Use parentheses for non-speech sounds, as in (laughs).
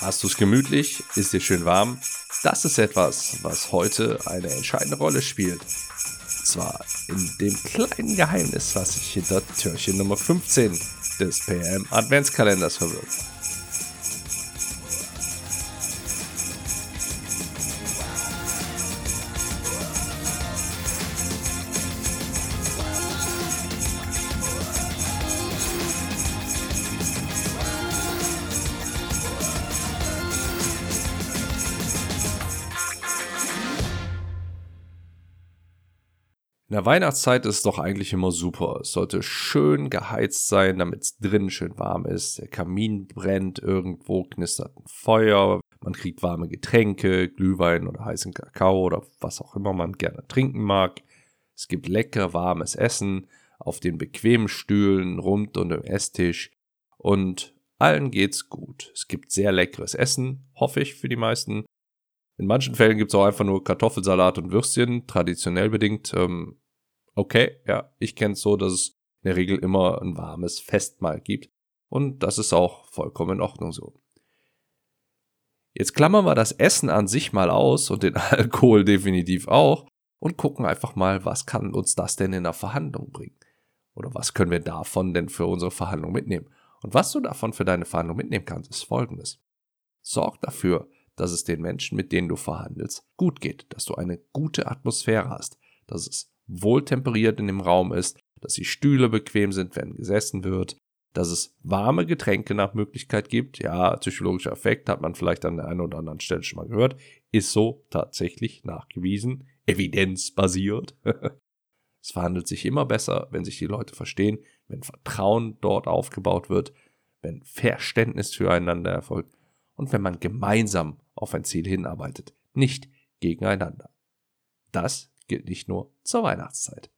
Hast du es gemütlich? Ist dir schön warm? Das ist etwas, was heute eine entscheidende Rolle spielt. Zwar in dem kleinen Geheimnis, was sich hinter Türchen Nummer 15 des PM Adventskalenders verbirgt. In der Weihnachtszeit ist es doch eigentlich immer super. Es sollte schön geheizt sein, damit es drinnen schön warm ist. Der Kamin brennt irgendwo, knistert ein Feuer. Man kriegt warme Getränke, Glühwein oder heißen Kakao oder was auch immer man gerne trinken mag. Es gibt lecker warmes Essen auf den bequemen Stühlen rund um den Esstisch und allen geht's gut. Es gibt sehr leckeres Essen, hoffe ich für die meisten. In manchen Fällen gibt es auch einfach nur Kartoffelsalat und Würstchen, traditionell bedingt. Ähm, okay, ja, ich kenne es so, dass es in der Regel immer ein warmes Festmahl gibt. Und das ist auch vollkommen in Ordnung so. Jetzt klammern wir das Essen an sich mal aus und den (laughs) Alkohol definitiv auch und gucken einfach mal, was kann uns das denn in der Verhandlung bringen? Oder was können wir davon denn für unsere Verhandlung mitnehmen? Und was du davon für deine Verhandlung mitnehmen kannst, ist folgendes. Sorg dafür, dass es den Menschen, mit denen du verhandelst, gut geht, dass du eine gute Atmosphäre hast, dass es wohltemperiert in dem Raum ist, dass die Stühle bequem sind, wenn gesessen wird, dass es warme Getränke nach Möglichkeit gibt. Ja, psychologischer Effekt hat man vielleicht an der einen oder anderen Stelle schon mal gehört. Ist so tatsächlich nachgewiesen, evidenzbasiert. (laughs) es verhandelt sich immer besser, wenn sich die Leute verstehen, wenn Vertrauen dort aufgebaut wird, wenn Verständnis füreinander erfolgt und wenn man gemeinsam auf ein Ziel hinarbeitet, nicht gegeneinander. Das gilt nicht nur zur Weihnachtszeit.